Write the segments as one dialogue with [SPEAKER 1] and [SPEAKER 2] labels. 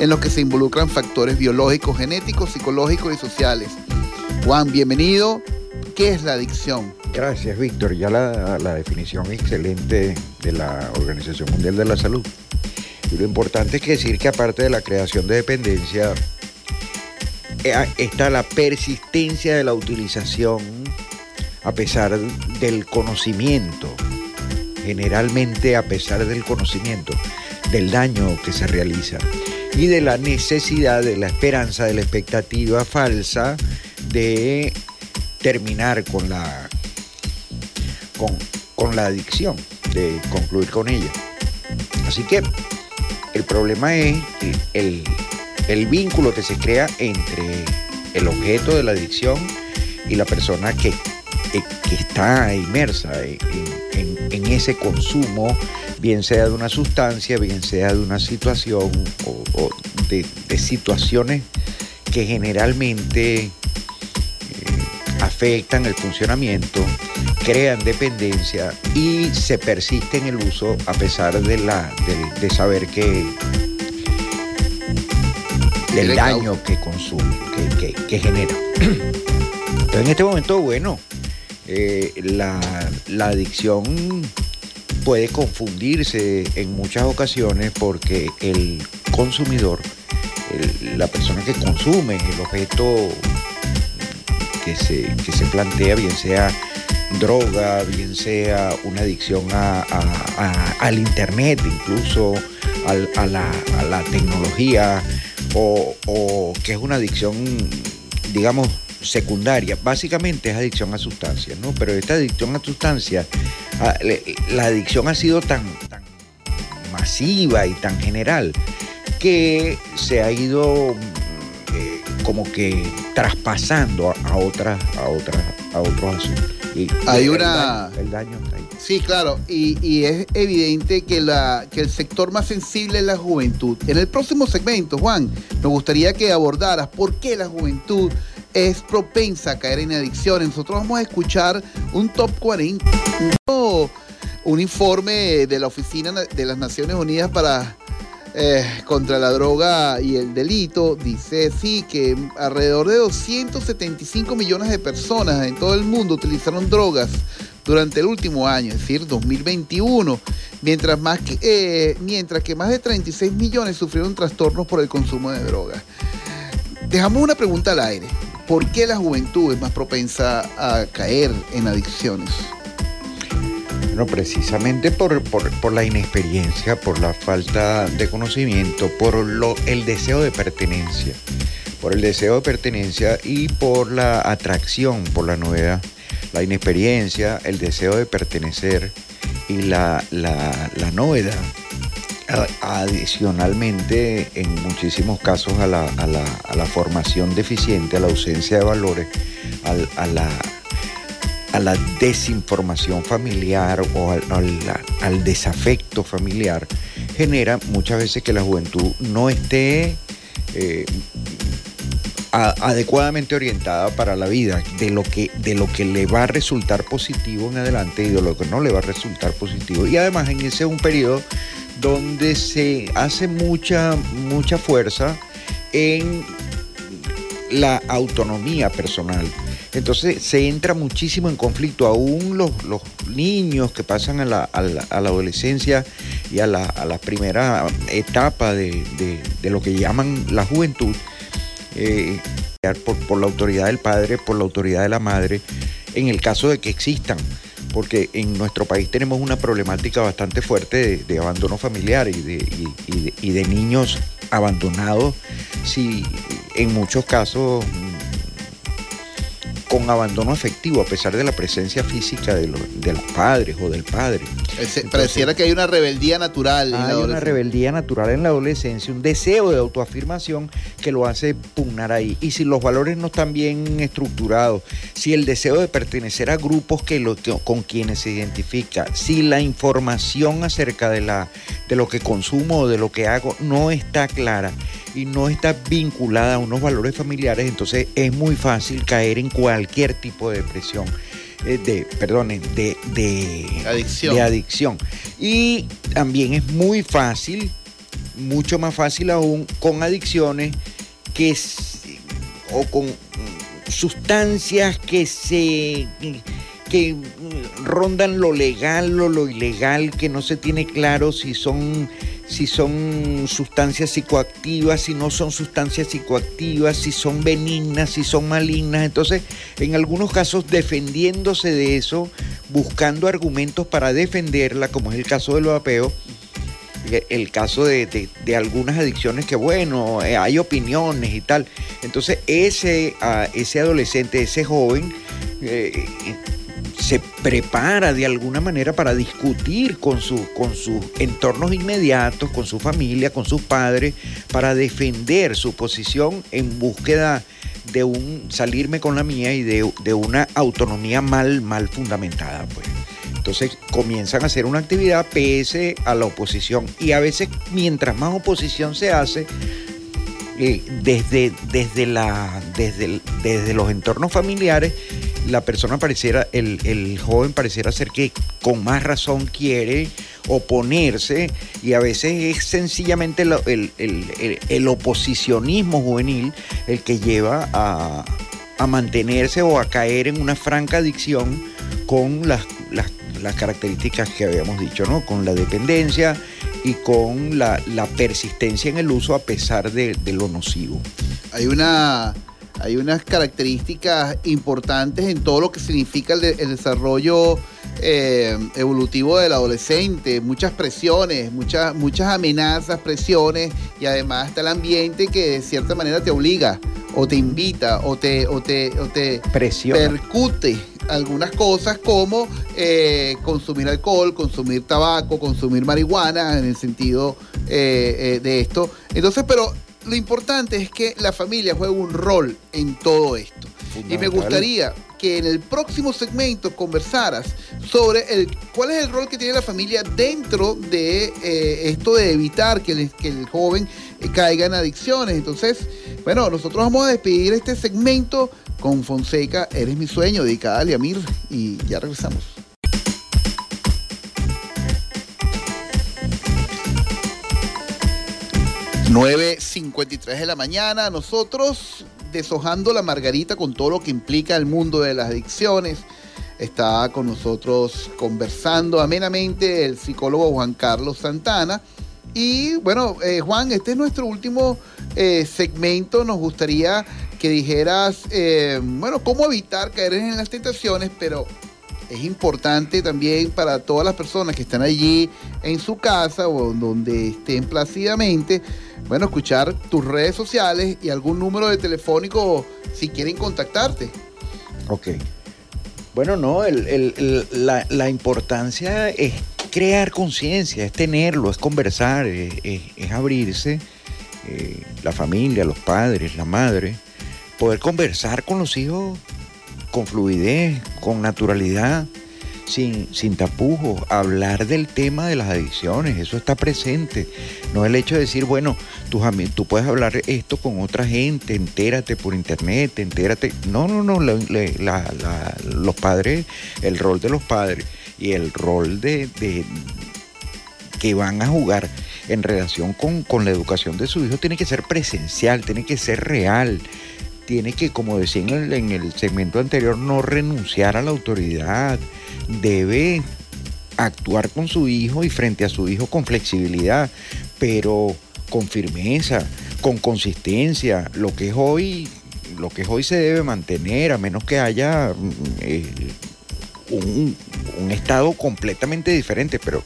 [SPEAKER 1] en los que se involucran factores biológicos, genéticos, psicológicos y sociales. Juan, bienvenido. ¿Qué es la adicción?
[SPEAKER 2] Gracias, Víctor. Ya la, definición excelente de la Organización Mundial de la Salud. Y lo importante es que decir que aparte de la creación de dependencia, eh, está la persistencia de la utilización a pesar del conocimiento, generalmente a pesar del conocimiento, del daño que se realiza y de la necesidad, de la esperanza, de la expectativa falsa de terminar con la, con, la adicción, de concluir con ella. Así que el problema es el, el vínculo que se crea entre el objeto de la adicción y la persona que que está inmersa en, ese consumo, bien sea de una sustancia, bien sea de una situación o, de, situaciones que generalmente eh, afectan el funcionamiento, crean dependencia y se persiste en el uso a pesar de, la, de, saber que del daño que consume, que, que genera. Entonces en este momento, bueno, eh, la, adicción puede confundirse en muchas ocasiones porque el consumidor, la persona que consume el objeto que se, se plantea, bien sea droga, bien sea una adicción al internet, incluso a, la, tecnología, o, que es una adicción, digamos, secundaria, básicamente es adicción a sustancias, ¿no? Pero esta adicción a sustancias, la adicción ha sido tan, masiva y tan general que se ha ido eh, como que traspasando a, otras, a otras, a otros asuntos.
[SPEAKER 1] Y, Hay una. El daño, está ahí. Sí, claro, y, y, es evidente que, la, que el sector más sensible es la juventud. En el próximo segmento, Juan, nos gustaría que abordaras por qué la juventud es propensa a caer en adicciones. Nosotros vamos a escuchar un top 40, un informe de la Oficina de las Naciones Unidas para eh, contra la droga y el delito. Dice sí que alrededor de 275 millones de personas en todo el mundo utilizaron drogas durante el último año, es decir, 2021, mientras, más que, eh, mientras que más de 36 millones sufrieron trastornos por el consumo de drogas. Dejamos una pregunta al aire. ¿Por qué la juventud es más propensa a caer en adicciones?
[SPEAKER 2] Bueno, precisamente por, la inexperiencia, por la falta de conocimiento, por lo, el deseo de pertenencia, por el deseo de pertenencia y por la atracción por la novedad, la inexperiencia, el deseo de pertenecer y la, la novedad adicionalmente en muchísimos casos a la, formación deficiente, a la ausencia de valores, a, la, a la desinformación familiar o al, desafecto familiar, genera muchas veces que la juventud no esté eh, adecuadamente orientada para la vida, de lo, que, de lo que le va a resultar positivo en adelante y de lo que no le va a resultar positivo. Y además en ese es un periodo donde se hace mucha, mucha fuerza en la autonomía personal. Entonces se entra muchísimo en conflicto. Aún los, niños que pasan a la, adolescencia y a la, primera etapa de, lo que llaman la juventud, eh, por, por la autoridad del padre, por la autoridad de la madre, en el caso de que existan porque en nuestro país tenemos una problemática bastante fuerte de, abandono familiar y de, y de, niños abandonados, si en muchos casos con abandono efectivo, a pesar de la presencia física de, los, padres o del padre.
[SPEAKER 1] pareciera que hay una rebeldía natural.
[SPEAKER 2] hay una rebeldía natural en la adolescencia, un deseo de autoafirmación que lo hace pugnar ahí. Y si los valores no están bien estructurados, si el deseo de pertenecer a grupos que, lo, con quienes se identifica, si la información acerca de, la, de lo que consumo o de lo que hago no está clara, y no está vinculada a unos valores familiares, entonces es muy fácil caer en cualquier tipo de depresión. Eh, de, perdón, de, de,
[SPEAKER 1] adicción.
[SPEAKER 2] de adicción. Y también es muy fácil mucho más fácil aún con adicciones que o con sustancias que se que rondan lo legal o lo ilegal, que no se tiene claro si son si son sustancias psicoactivas, si no son sustancias psicoactivas, si son benignas, si son malignas. Entonces, en algunos casos, defendiéndose de eso, buscando argumentos para defenderla, como es el caso del vapeo, el caso de, algunas adicciones que, bueno, eh, hay opiniones y tal. Entonces, ese, ah, ese adolescente, ese joven, eh, se prepara de alguna manera para discutir con, su, con sus entornos inmediatos, con su familia, con sus padres, para defender su posición en búsqueda de un salirme con la mía y de, una autonomía mal, mal fundamentada. Pues. Entonces comienzan a hacer una actividad pese a la oposición. Y a veces mientras más oposición se hace, eh, desde, desde, la, desde, desde los entornos familiares, la persona pareciera, el, joven pareciera ser que con más razón quiere oponerse y a veces es sencillamente el, oposicionismo juvenil el que lleva a, mantenerse o a caer en una franca adicción con las, características que habíamos dicho, ¿no? Con la dependencia y con la, persistencia en el uso a pesar de lo nocivo.
[SPEAKER 1] Hay una hay unas características importantes en todo lo que significa el, desarrollo eh, evolutivo del adolescente, muchas presiones, muchas, muchas amenazas, presiones, y además está el ambiente que de cierta manera te obliga, o te invita, o te, o te, te percute algunas cosas como eh, consumir alcohol, consumir tabaco, consumir marihuana, en el sentido eh, de esto. Entonces, pero lo importante es que la familia juegue un rol en todo esto. Y me gustaría que en el próximo segmento conversaras sobre el, cuál es el rol que tiene la familia dentro de eh, esto de evitar que el, que el joven eh, caiga en adicciones. Entonces, bueno, nosotros vamos a despedir este segmento con Fonseca, Eres mi sueño, dedicada a Liamir, y ya regresamos. 9.53 de la mañana, nosotros deshojando la margarita con todo lo que implica el mundo de las adicciones. Está con nosotros conversando amenamente el psicólogo Juan Carlos Santana. Y bueno, eh, Juan, este es nuestro último eh, segmento. Nos gustaría que dijeras, eh, bueno, cómo evitar caer en las tentaciones, pero es importante también para todas las personas que están allí en su casa o donde estén plácidamente, bueno, escuchar tus redes sociales y algún número de telefónico si quieren contactarte.
[SPEAKER 2] Ok. Bueno, no, la, importancia es crear conciencia, es tenerlo, es conversar, es, abrirse, eh, la familia, los padres, la madre, poder conversar con los hijos con fluidez, con naturalidad, sin, sin tapujos, hablar del tema de las adicciones, eso está presente. No el hecho de decir, bueno, tú, puedes hablar esto con otra gente, entérate por internet, entérate. No, no, no, los padres, el rol de los padres y el rol de, que van a jugar en relación con, con la educación de su hijo tiene que ser presencial, tiene que ser real tiene que, como decía en el, segmento anterior, no renunciar a la autoridad, debe actuar con su hijo y frente a su hijo con flexibilidad, pero con firmeza, con consistencia. Lo que es hoy, lo que es hoy se debe mantener, a menos que haya mm, eh, un, un, estado completamente diferente, pero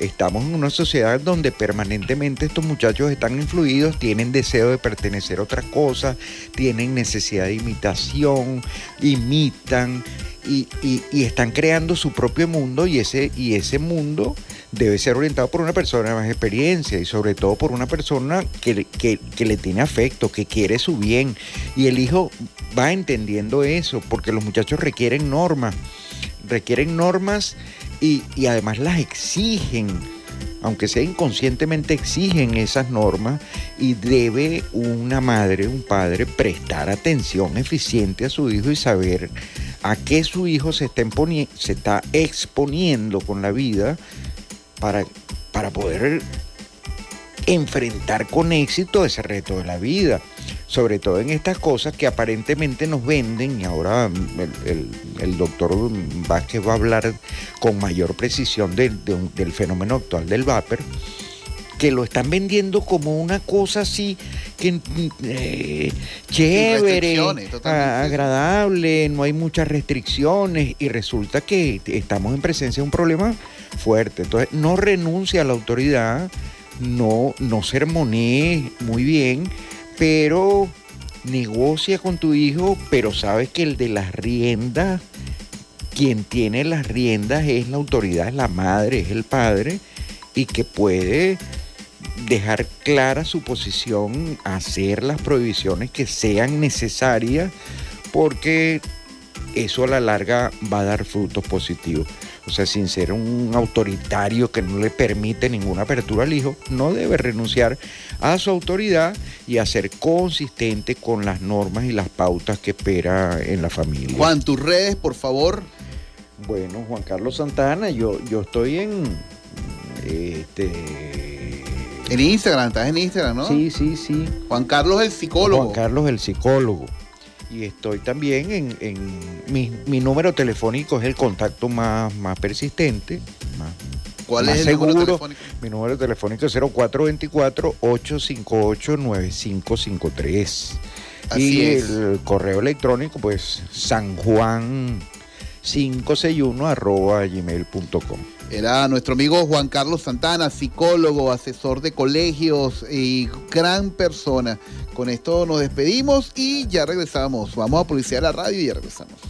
[SPEAKER 2] Estamos en una sociedad donde permanentemente estos muchachos están influidos, tienen deseo de pertenecer a otras cosas, tienen necesidad de imitación, imitan y, están creando su propio mundo y ese, y ese mundo debe ser orientado por una persona de más experiencia y sobre todo por una persona que, que, le tiene afecto, que quiere su bien. Y el hijo va entendiendo eso, porque los muchachos requieren normas, requieren normas y, además las exigen, aunque sea inconscientemente exigen esas normas y debe una madre, un padre prestar atención eficiente a su hijo y saber a qué su hijo se está, se está exponiendo con la vida para, para poder enfrentar con éxito ese reto de la vida, sobre todo en estas cosas que aparentemente nos venden, y ahora el, doctor Vázquez va a hablar con mayor precisión del fenómeno actual del vapor, que lo están vendiendo como una cosa así que eh, chévere, agradable, no hay muchas restricciones y resulta que estamos en presencia de un problema fuerte. Entonces, no renuncia a la autoridad, no, no sermonee muy bien, pero negocia con tu hijo, pero sabes que el de las riendas, quien tiene las riendas es la autoridad, es la madre, es el padre, y que puede dejar clara su posición, hacer las prohibiciones que sean necesarias, porque eso a la larga va a dar frutos positivos. O sea, sin ser un autoritario que no le permite ninguna apertura al hijo, no debe renunciar a su autoridad y a ser consistente con las normas y las pautas que espera en la familia.
[SPEAKER 1] Juan, tus redes, por favor.
[SPEAKER 2] Bueno, Juan Carlos Santana, yo, yo estoy en este
[SPEAKER 1] en Instagram, estás en Instagram, ¿no?
[SPEAKER 2] Sí, sí, sí.
[SPEAKER 1] Juan Carlos el psicólogo.
[SPEAKER 2] Juan Carlos el psicólogo y estoy también en, mi, número telefónico es el contacto más, más persistente, más,
[SPEAKER 1] ¿Cuál es el seguro? Número telefónico?
[SPEAKER 2] Mi número telefónico es 0424-858-9553. y el correo electrónico, pues, sanjuan 561 arroba gmail.com.
[SPEAKER 1] Era nuestro amigo Juan Carlos Santana, psicólogo, asesor de colegios y gran persona. Con esto nos despedimos y ya regresamos. Vamos a publicidad la radio y ya regresamos.